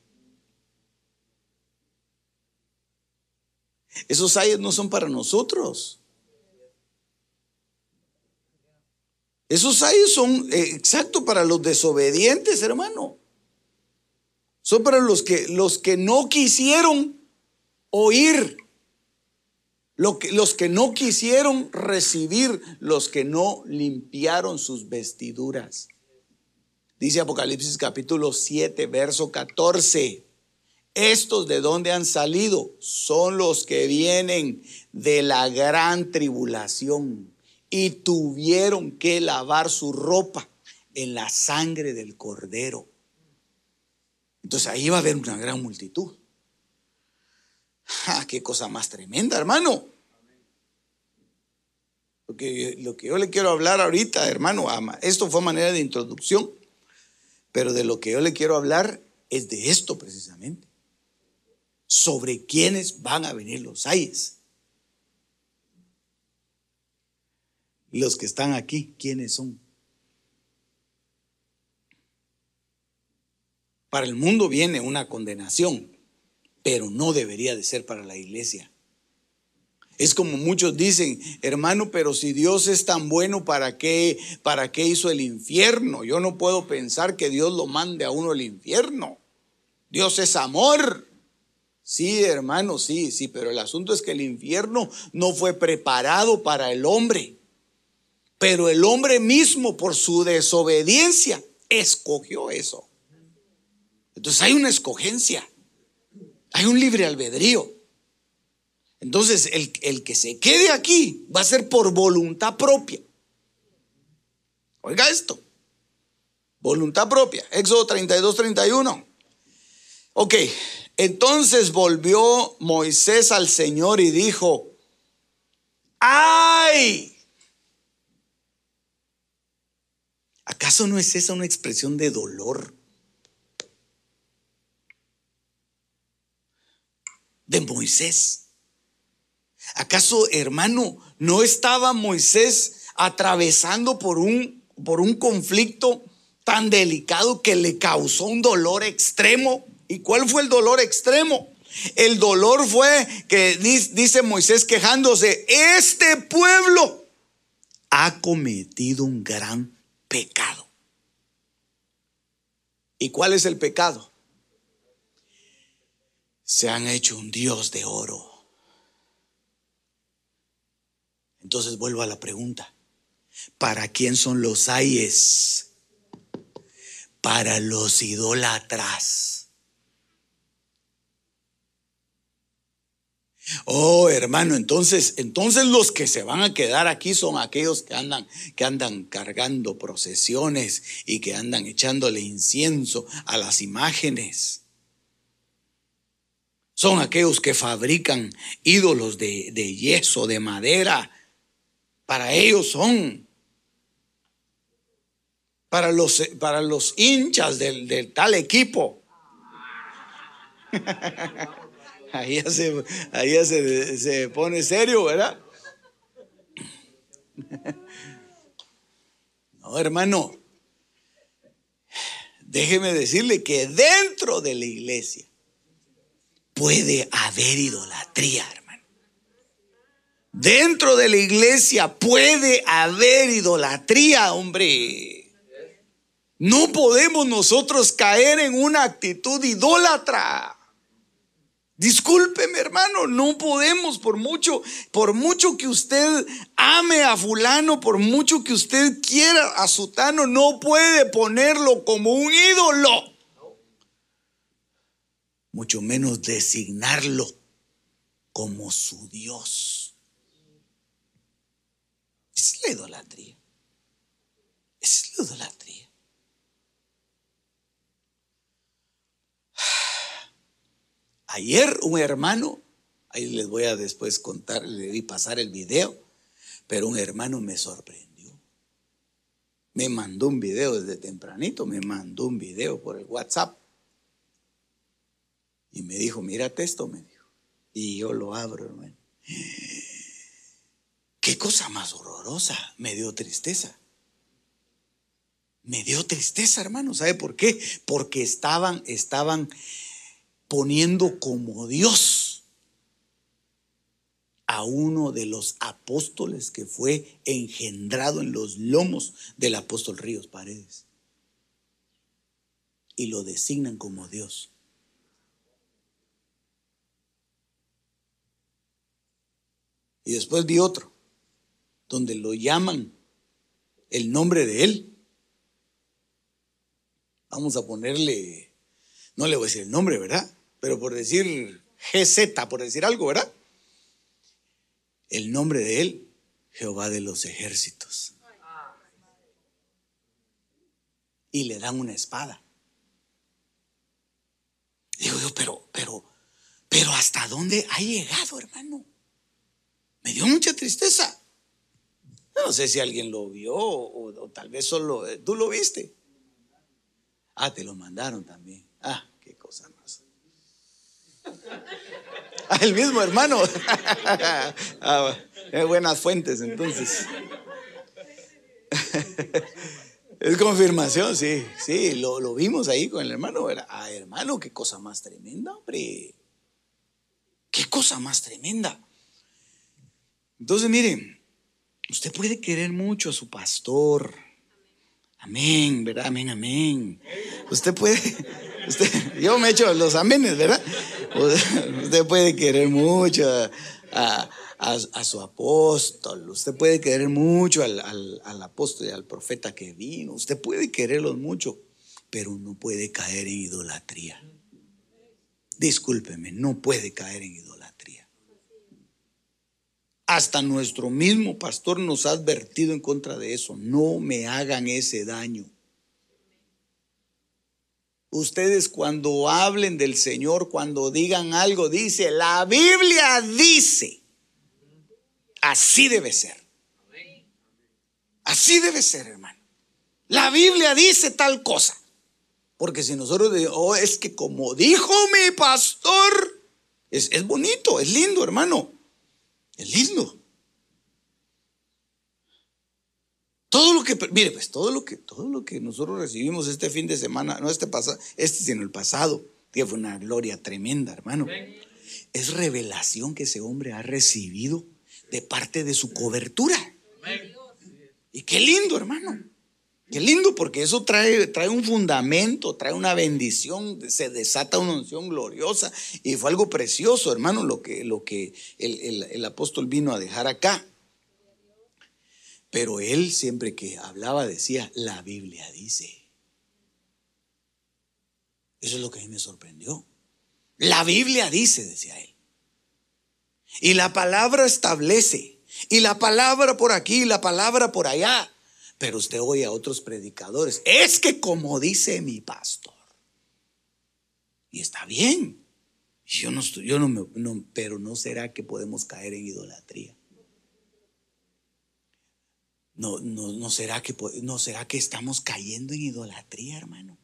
Esos ayes no son para nosotros. Esos ayes son eh, exacto para los desobedientes, hermano. Son para los que, los que no quisieron oír, los que no quisieron recibir, los que no limpiaron sus vestiduras. Dice Apocalipsis capítulo 7, verso 14. Estos de dónde han salido son los que vienen de la gran tribulación y tuvieron que lavar su ropa en la sangre del cordero. Entonces ahí va a haber una gran multitud. ¡Ja, ¡Qué cosa más tremenda, hermano! Lo que, lo que yo le quiero hablar ahorita, hermano, esto fue manera de introducción, pero de lo que yo le quiero hablar es de esto precisamente. Sobre quiénes van a venir los ayes. Los que están aquí, ¿quiénes son? Para el mundo viene una condenación, pero no debería de ser para la iglesia. Es como muchos dicen, hermano, pero si Dios es tan bueno, ¿para qué, ¿para qué hizo el infierno? Yo no puedo pensar que Dios lo mande a uno al infierno. Dios es amor. Sí, hermano, sí, sí, pero el asunto es que el infierno no fue preparado para el hombre. Pero el hombre mismo, por su desobediencia, escogió eso. Entonces hay una escogencia, hay un libre albedrío. Entonces el, el que se quede aquí va a ser por voluntad propia. Oiga esto, voluntad propia, Éxodo 32, 31. Ok, entonces volvió Moisés al Señor y dijo, ¡ay! ¿Acaso no es esa una expresión de dolor? De Moisés. ¿Acaso, hermano, no estaba Moisés atravesando por un, por un conflicto tan delicado que le causó un dolor extremo? ¿Y cuál fue el dolor extremo? El dolor fue que dice Moisés quejándose, este pueblo ha cometido un gran pecado. ¿Y cuál es el pecado? Se han hecho un Dios de oro. Entonces vuelvo a la pregunta. ¿Para quién son los ayes? Para los idólatras. Oh, hermano, entonces, entonces los que se van a quedar aquí son aquellos que andan, que andan cargando procesiones y que andan echándole incienso a las imágenes. Son aquellos que fabrican ídolos de, yeso, de madera. Para ellos son. Para los, para los hinchas del, del tal equipo. (laughs) Ahí ya se, ahí se, pone serio, ¿verdad? No, hermano. Déjeme decirle que dentro de la iglesia puede haber idolatría, hermano. Dentro de la iglesia puede haber idolatría, hombre. No podemos nosotros caer en una actitud idólatra. Discúlpeme, hermano, no podemos por mucho, por mucho que usted ame a fulano, por mucho que usted quiera a sutano, no puede ponerlo como un ídolo. Mucho menos designarlo como su Dios. Es la idolatría. Es la idolatría. Ayer un hermano, ahí les voy a después contar, le vi pasar el video, pero un hermano me sorprendió. Me mandó un video desde tempranito, me mandó un video por el WhatsApp. Y me dijo, mírate esto, me dijo. Y yo lo abro, hermano. (gasps) Qué cosa más horrorosa. Me dio tristeza. Me dio tristeza, hermano. ¿Sabe por qué? Porque estaban, estaban poniendo como Dios a uno de los apóstoles que fue engendrado en los lomos del apóstol Ríos Paredes. Y lo designan como Dios. Y después vi otro, donde lo llaman el nombre de él. Vamos a ponerle, no le voy a decir el nombre, ¿verdad? Pero por decir GZ, por decir algo, ¿verdad? El nombre de él, Jehová de los ejércitos. Y le dan una espada. Digo yo, pero, pero, pero ¿hasta dónde ha llegado, hermano? Me dio mucha tristeza. No sé si alguien lo vio o, tal vez solo eh, tú lo viste. Ah, te lo mandaron también. Ah, qué cosa más. Ah, (laughs) el mismo hermano. (laughs) ah, buenas fuentes entonces. (laughs) es confirmación, sí, sí, lo, lo, vimos ahí con el hermano. Ah, hermano, qué cosa más tremenda, hombre. Qué cosa más tremenda. Entonces, miren, usted puede querer mucho a su pastor. Amén, ¿verdad? Amén, amén. Usted puede, (laughs) usted, yo me echo los amenes, ¿verdad? Usted puede querer mucho a, su apóstol, usted puede querer mucho al, al apóstol y al profeta que vino, usted puede quererlos mucho, pero no puede caer en idolatría. Discúlpeme, no puede caer en idolatría. Hasta nuestro mismo pastor nos ha advertido en contra de eso. No me hagan ese daño. Ustedes cuando hablen del Señor, cuando digan algo, dice, la Biblia dice. Así debe ser. Así debe ser, hermano. La Biblia dice tal cosa. Porque si nosotros decimos, oh, es que como dijo mi pastor, es, es bonito, es lindo, hermano. Es lindo. Todo lo que, mire, pues todo lo que, todo lo que nosotros recibimos este fin de semana, no este pasado, este sino el pasado, que fue una gloria tremenda, hermano. Es revelación que ese hombre ha recibido de parte de su cobertura. Y qué lindo, hermano. Qué lindo, porque eso trae, trae un fundamento, trae una bendición, se desata una unción gloriosa. Y fue algo precioso, hermano, lo que, lo que el, el apóstol vino a dejar acá. Pero él siempre que hablaba decía, la Biblia dice. Eso es lo que a mí me sorprendió. La Biblia dice, decía él. Y la palabra establece. Y la palabra por aquí, y la palabra por allá. Pero usted oye a otros predicadores, es que como dice mi pastor. Y está bien. Yo no estoy, yo no me, no, pero no será que podemos caer en idolatría. No, no, no será que no será que estamos cayendo en idolatría, hermano.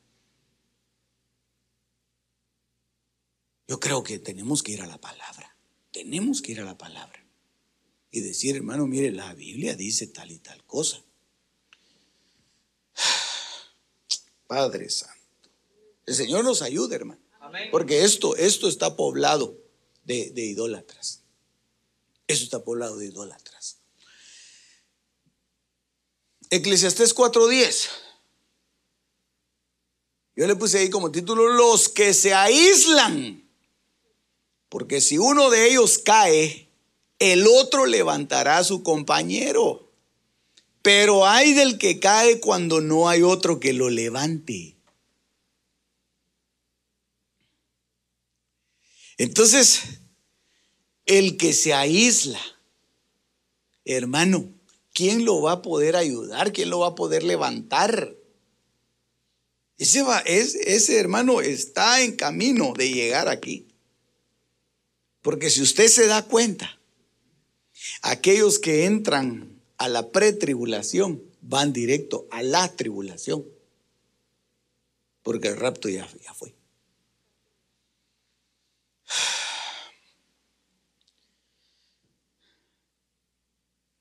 Yo creo que tenemos que ir a la palabra. Tenemos que ir a la palabra y decir, hermano, mire, la Biblia dice tal y tal cosa. Padre Santo. El Señor nos ayude, hermano. Porque esto, esto está poblado de, de idólatras. Eso está poblado de idólatras. Eclesiastés 4:10. Yo le puse ahí como título los que se aíslan. Porque si uno de ellos cae, el otro levantará a su compañero. Pero hay del que cae cuando no hay otro que lo levante. Entonces, el que se aísla, hermano, ¿quién lo va a poder ayudar? ¿Quién lo va a poder levantar? Ese, va, ese hermano está en camino de llegar aquí. Porque si usted se da cuenta, aquellos que entran a la pretribulación van directo a la tribulación. Porque el rapto ya, ya fue. (sighs)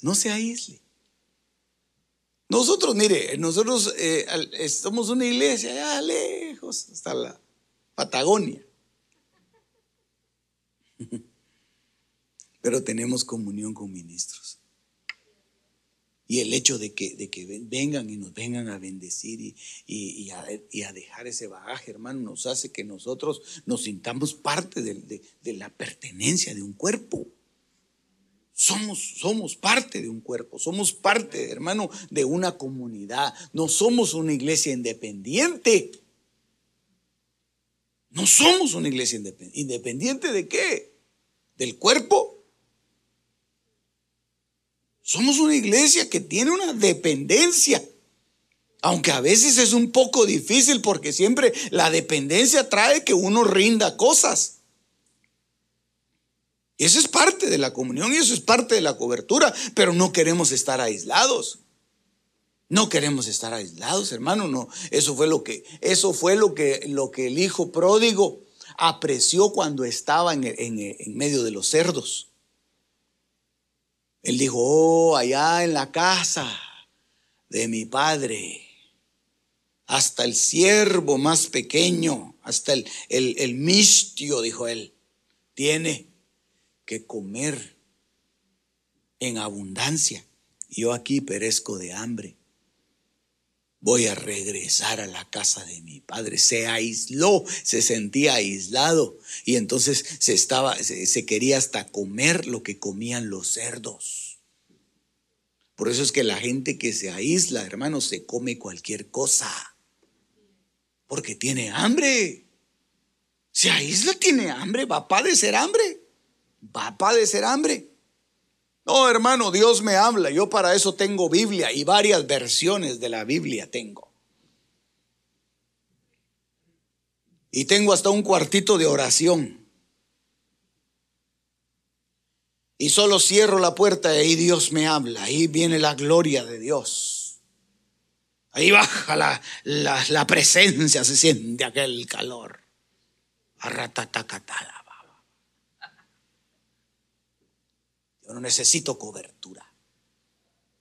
No se aísle. Nosotros, mire, nosotros eh, somos una iglesia allá lejos, hasta la Patagonia. (laughs) Pero tenemos comunión con ministros. Y el hecho de que, de que vengan y nos vengan a bendecir y, y, a, dejar ese bagaje, hermano, nos hace que nosotros nos sintamos parte de, de la pertenencia de un cuerpo. Somos, somos parte de un cuerpo, somos parte, hermano, de una comunidad. No somos una iglesia independiente. No somos una iglesia independiente. ¿Independiente de qué? ¿Del cuerpo? Somos una iglesia que tiene una dependencia. Aunque a veces es un poco difícil porque siempre la dependencia trae que uno rinda cosas. Y eso es parte de la comunión y eso es parte de la cobertura, pero no queremos estar aislados. No queremos estar aislados, hermano, no. Eso fue lo que eso fue lo que lo que el hijo pródigo apreció cuando estaba en, en medio de los cerdos. Él dijo, "Oh, allá en la casa de mi padre, hasta el siervo más pequeño, hasta el, el, el mistio, dijo él, tiene que comer en abundancia. Yo aquí perezco de hambre. Voy a regresar a la casa de mi padre. Se aisló, se sentía aislado y entonces se estaba, se, quería hasta comer lo que comían los cerdos. Por eso es que la gente que se aísla, hermano, se come cualquier cosa. Porque tiene hambre. Se aísla, tiene hambre, va a padecer hambre va a padecer hambre. No, hermano, Dios me habla. Yo para eso tengo Biblia y varias versiones de la Biblia tengo. Y tengo hasta un cuartito de oración. Y solo cierro la puerta y ahí Dios me habla. Ahí viene la gloria de Dios. Ahí baja la, la, presencia, se siente aquel calor. Arratatacatala. Yo no necesito cobertura.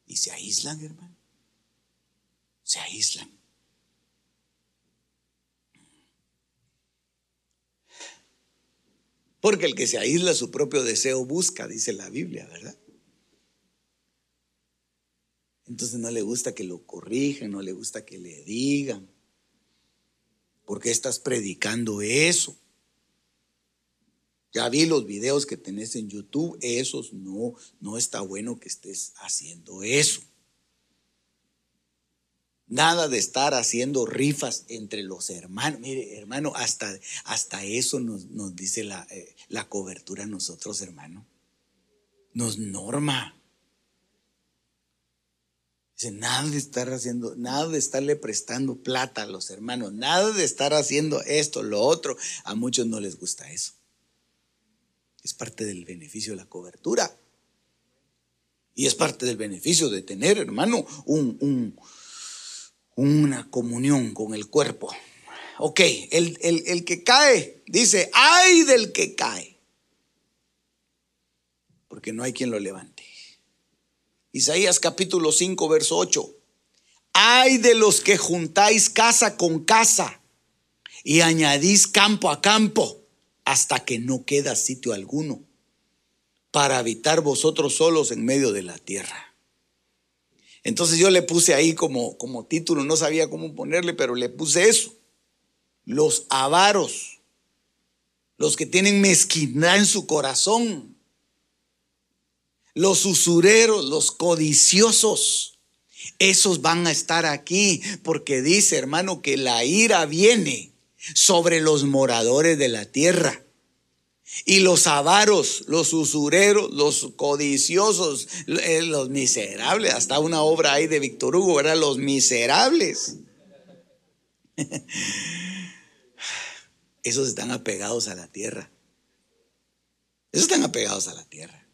Y se aíslan, hermano. Se aíslan. Porque el que se aísla su propio deseo busca, dice la Biblia, ¿verdad? Entonces no le gusta que lo corrijan, no le gusta que le digan. ¿Por qué estás predicando eso? Ya vi los videos que tenés en YouTube, esos no, no está bueno que estés haciendo eso. Nada de estar haciendo rifas entre los hermanos. Mire, hermano, hasta, hasta eso nos, nos dice la, eh, la cobertura nosotros, hermano. Nos norma. Dice, nada de estar haciendo, nada de estarle prestando plata a los hermanos, nada de estar haciendo esto, lo otro. A muchos no les gusta eso. Es parte del beneficio de la cobertura. Y es parte del beneficio de tener, hermano, un, una comunión con el cuerpo. Ok, el, el que cae, dice, ay del que cae. Porque no hay quien lo levante. Isaías capítulo 5, verso 8. Ay de los que juntáis casa con casa y añadís campo a campo hasta que no queda sitio alguno para habitar vosotros solos en medio de la tierra. Entonces yo le puse ahí como, como título, no sabía cómo ponerle, pero le puse eso. Los avaros, los que tienen mezquindad en su corazón, los usureros, los codiciosos, esos van a estar aquí porque dice hermano que la ira viene sobre los moradores de la tierra. Y los avaros, los usureros, los codiciosos, eh, los miserables, hasta una obra ahí de Víctor Hugo, ¿verdad? Los miserables. (laughs) Esos están apegados a la tierra. Esos están apegados a la tierra.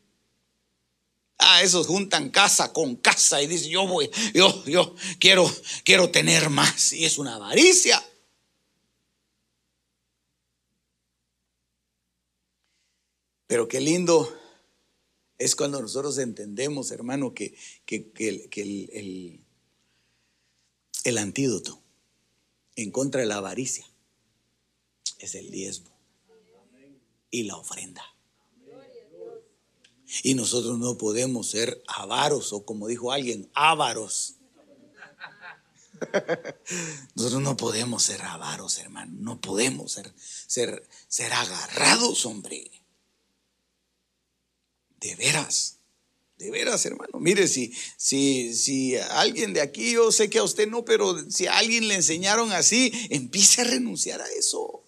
Ah, esos juntan casa con casa y dicen, yo voy, yo, yo quiero, quiero tener más. Y es una avaricia. Pero qué lindo es cuando nosotros entendemos, hermano, que, el, el antídoto en contra de la avaricia es el diezmo y la ofrenda. Y nosotros no podemos ser avaros o como dijo alguien, ávaros. (laughs) Nosotros no podemos ser avaros, hermano. No podemos ser, ser, ser agarrados, hombre. De veras, de veras, hermano. Mire, si, si, si alguien de aquí, yo sé que a usted no, pero si a alguien le enseñaron así, empiece a renunciar a eso.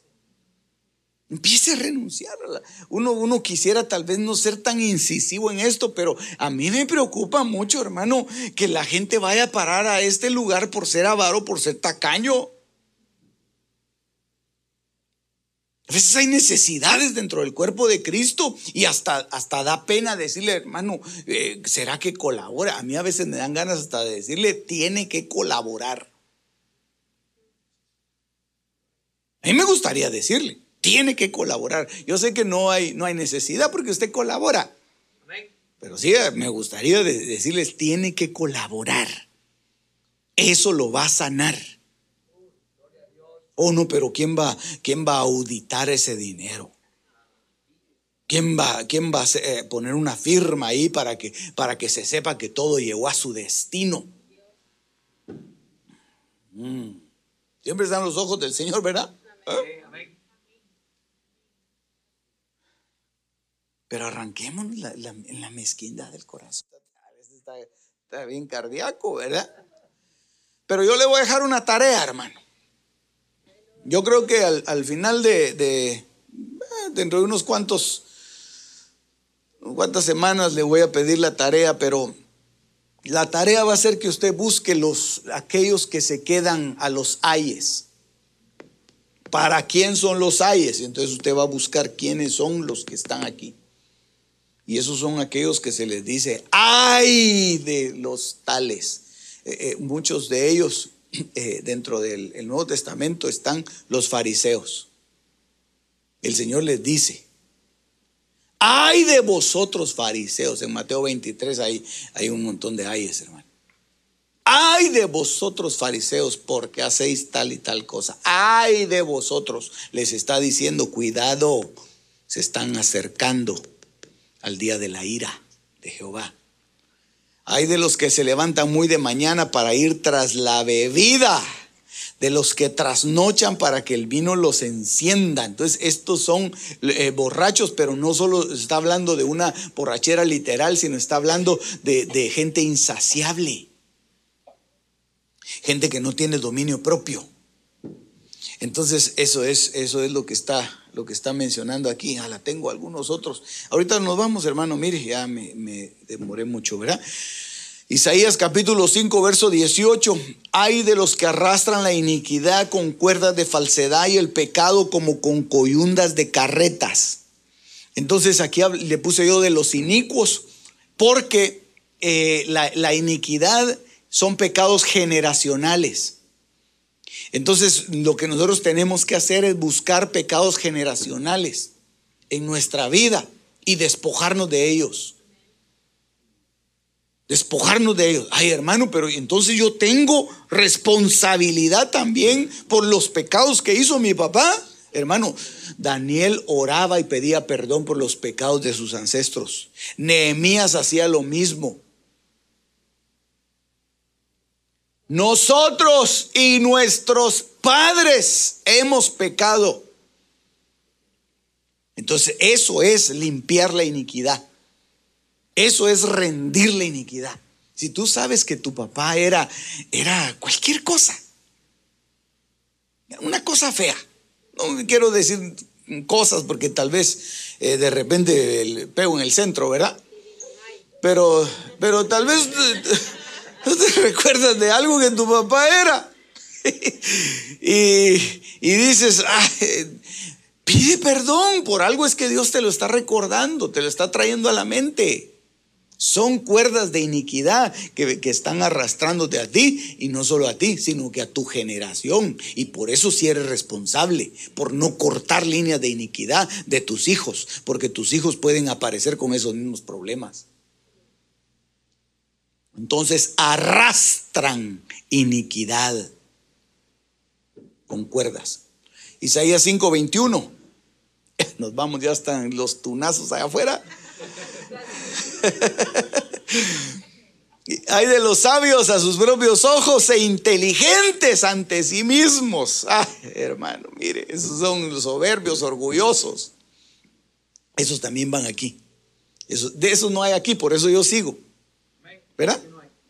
Empiece a renunciar. Uno, uno quisiera tal vez no ser tan incisivo en esto, pero a mí me preocupa mucho, hermano, que la gente vaya a parar a este lugar por ser avaro, por ser tacaño. A veces hay necesidades dentro del cuerpo de Cristo y hasta, hasta da pena decirle, hermano, eh, ¿será que colabora? A mí a veces me dan ganas hasta de decirle, tiene que colaborar. A mí me gustaría decirle, tiene que colaborar. Yo sé que no hay, no hay necesidad porque usted colabora. Pero sí, me gustaría decirles, tiene que colaborar. Eso lo va a sanar. Oh, no, pero ¿quién va, quién va a auditar ese dinero? ¿Quién va, quién va a eh, poner una firma ahí para que, para que se sepa que todo llegó a su destino? Mm. Siempre están los ojos del Señor, ¿verdad? ¿Eh? Pero arranquemos en la mezquindad del corazón. A veces está bien cardíaco, ¿verdad? Pero yo le voy a dejar una tarea, hermano. Yo creo que al, final de, eh, dentro de unos cuantos, cuantas semanas le voy a pedir la tarea, pero la tarea va a ser que usted busque los, aquellos que se quedan a los ayes. ¿Para quién son los ayes? Entonces usted va a buscar quiénes son los que están aquí. Y esos son aquellos que se les dice, ay de los tales. Eh, eh, muchos de ellos eh, dentro del Nuevo Testamento están los fariseos. El Señor les dice, ay de vosotros fariseos. En Mateo 23 hay, hay un montón de ayes, hermano. Ay de vosotros fariseos porque hacéis tal y tal cosa. Ay de vosotros. Les está diciendo, cuidado, se están acercando al día de la ira de Jehová. Hay de los que se levantan muy de mañana para ir tras la bebida, de los que trasnochan para que el vino los encienda. Entonces, estos son eh, borrachos, pero no solo está hablando de una borrachera literal, sino está hablando de, de gente insaciable, gente que no tiene dominio propio. Entonces, eso es, eso es lo que está lo que está mencionando aquí. Ah, la tengo algunos otros. Ahorita nos vamos, hermano. Mire, ya me, demoré mucho, ¿verdad? Isaías capítulo 5, verso 18. Hay de los que arrastran la iniquidad con cuerdas de falsedad y el pecado como con coyundas de carretas. Entonces aquí le puse yo de los inicuos, porque eh, la, la iniquidad son pecados generacionales. Entonces, lo que nosotros tenemos que hacer es buscar pecados generacionales en nuestra vida y despojarnos de ellos. Despojarnos de ellos. Ay, hermano, pero entonces yo tengo responsabilidad también por los pecados que hizo mi papá. Hermano, Daniel oraba y pedía perdón por los pecados de sus ancestros. Nehemías hacía lo mismo. Nosotros y nuestros padres hemos pecado. Entonces eso es limpiar la iniquidad. Eso es rendir la iniquidad. Si tú sabes que tu papá era, era cualquier cosa, una cosa fea. No quiero decir cosas porque tal vez eh, de repente el pego en el centro, ¿verdad? Pero, pero tal vez (laughs) no te (laughs) recuerdas de algo que tu papá era. (laughs) y, dices, pide perdón, por algo es que Dios te lo está recordando, te lo está trayendo a la mente. Son cuerdas de iniquidad que, que, están arrastrándote a ti y no solo a ti, sino que a tu generación. Y por eso si sí eres responsable, por no cortar líneas de iniquidad de tus hijos, porque tus hijos pueden aparecer con esos mismos problemas. Entonces arrastran iniquidad con cuerdas. Isaías 5:21. (laughs) Nos vamos, ya están los tunazos allá afuera. (laughs) Hay de los sabios a sus propios ojos e inteligentes ante sí mismos. Ay, (laughs) hermano, mire, esos son los soberbios, orgullosos. Esos también van aquí. de esos no hay aquí, por eso yo sigo. ¿Verdad?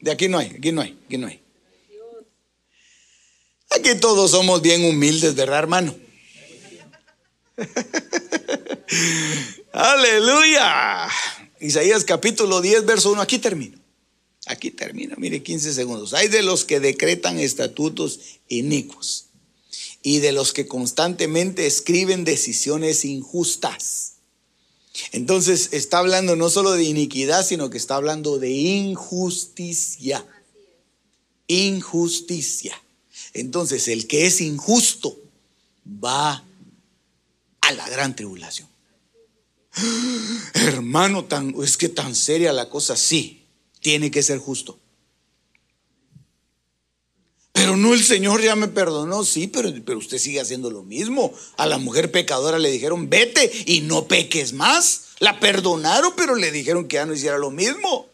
De aquí no hay, aquí no hay, aquí no hay. Aquí todos somos bien humildes, ¿verdad, hermano? (laughs) Aleluya. Isaías capítulo 10, verso 1. Aquí termino. Aquí termina. Mire, 15 segundos. Hay de los que decretan estatutos inicuos y de los que constantemente escriben decisiones injustas. Entonces está hablando no solo de iniquidad, sino que está hablando de injusticia. Injusticia. Entonces el que es injusto va a la gran tribulación. (gasps) Hermano, tan, es que tan seria la cosa, sí, tiene que ser justo. Pero no, el Señor ya me perdonó, sí, pero, pero usted sigue haciendo lo mismo. A la mujer pecadora le dijeron, vete y no peques más. La perdonaron, pero le dijeron que ya no hiciera lo mismo.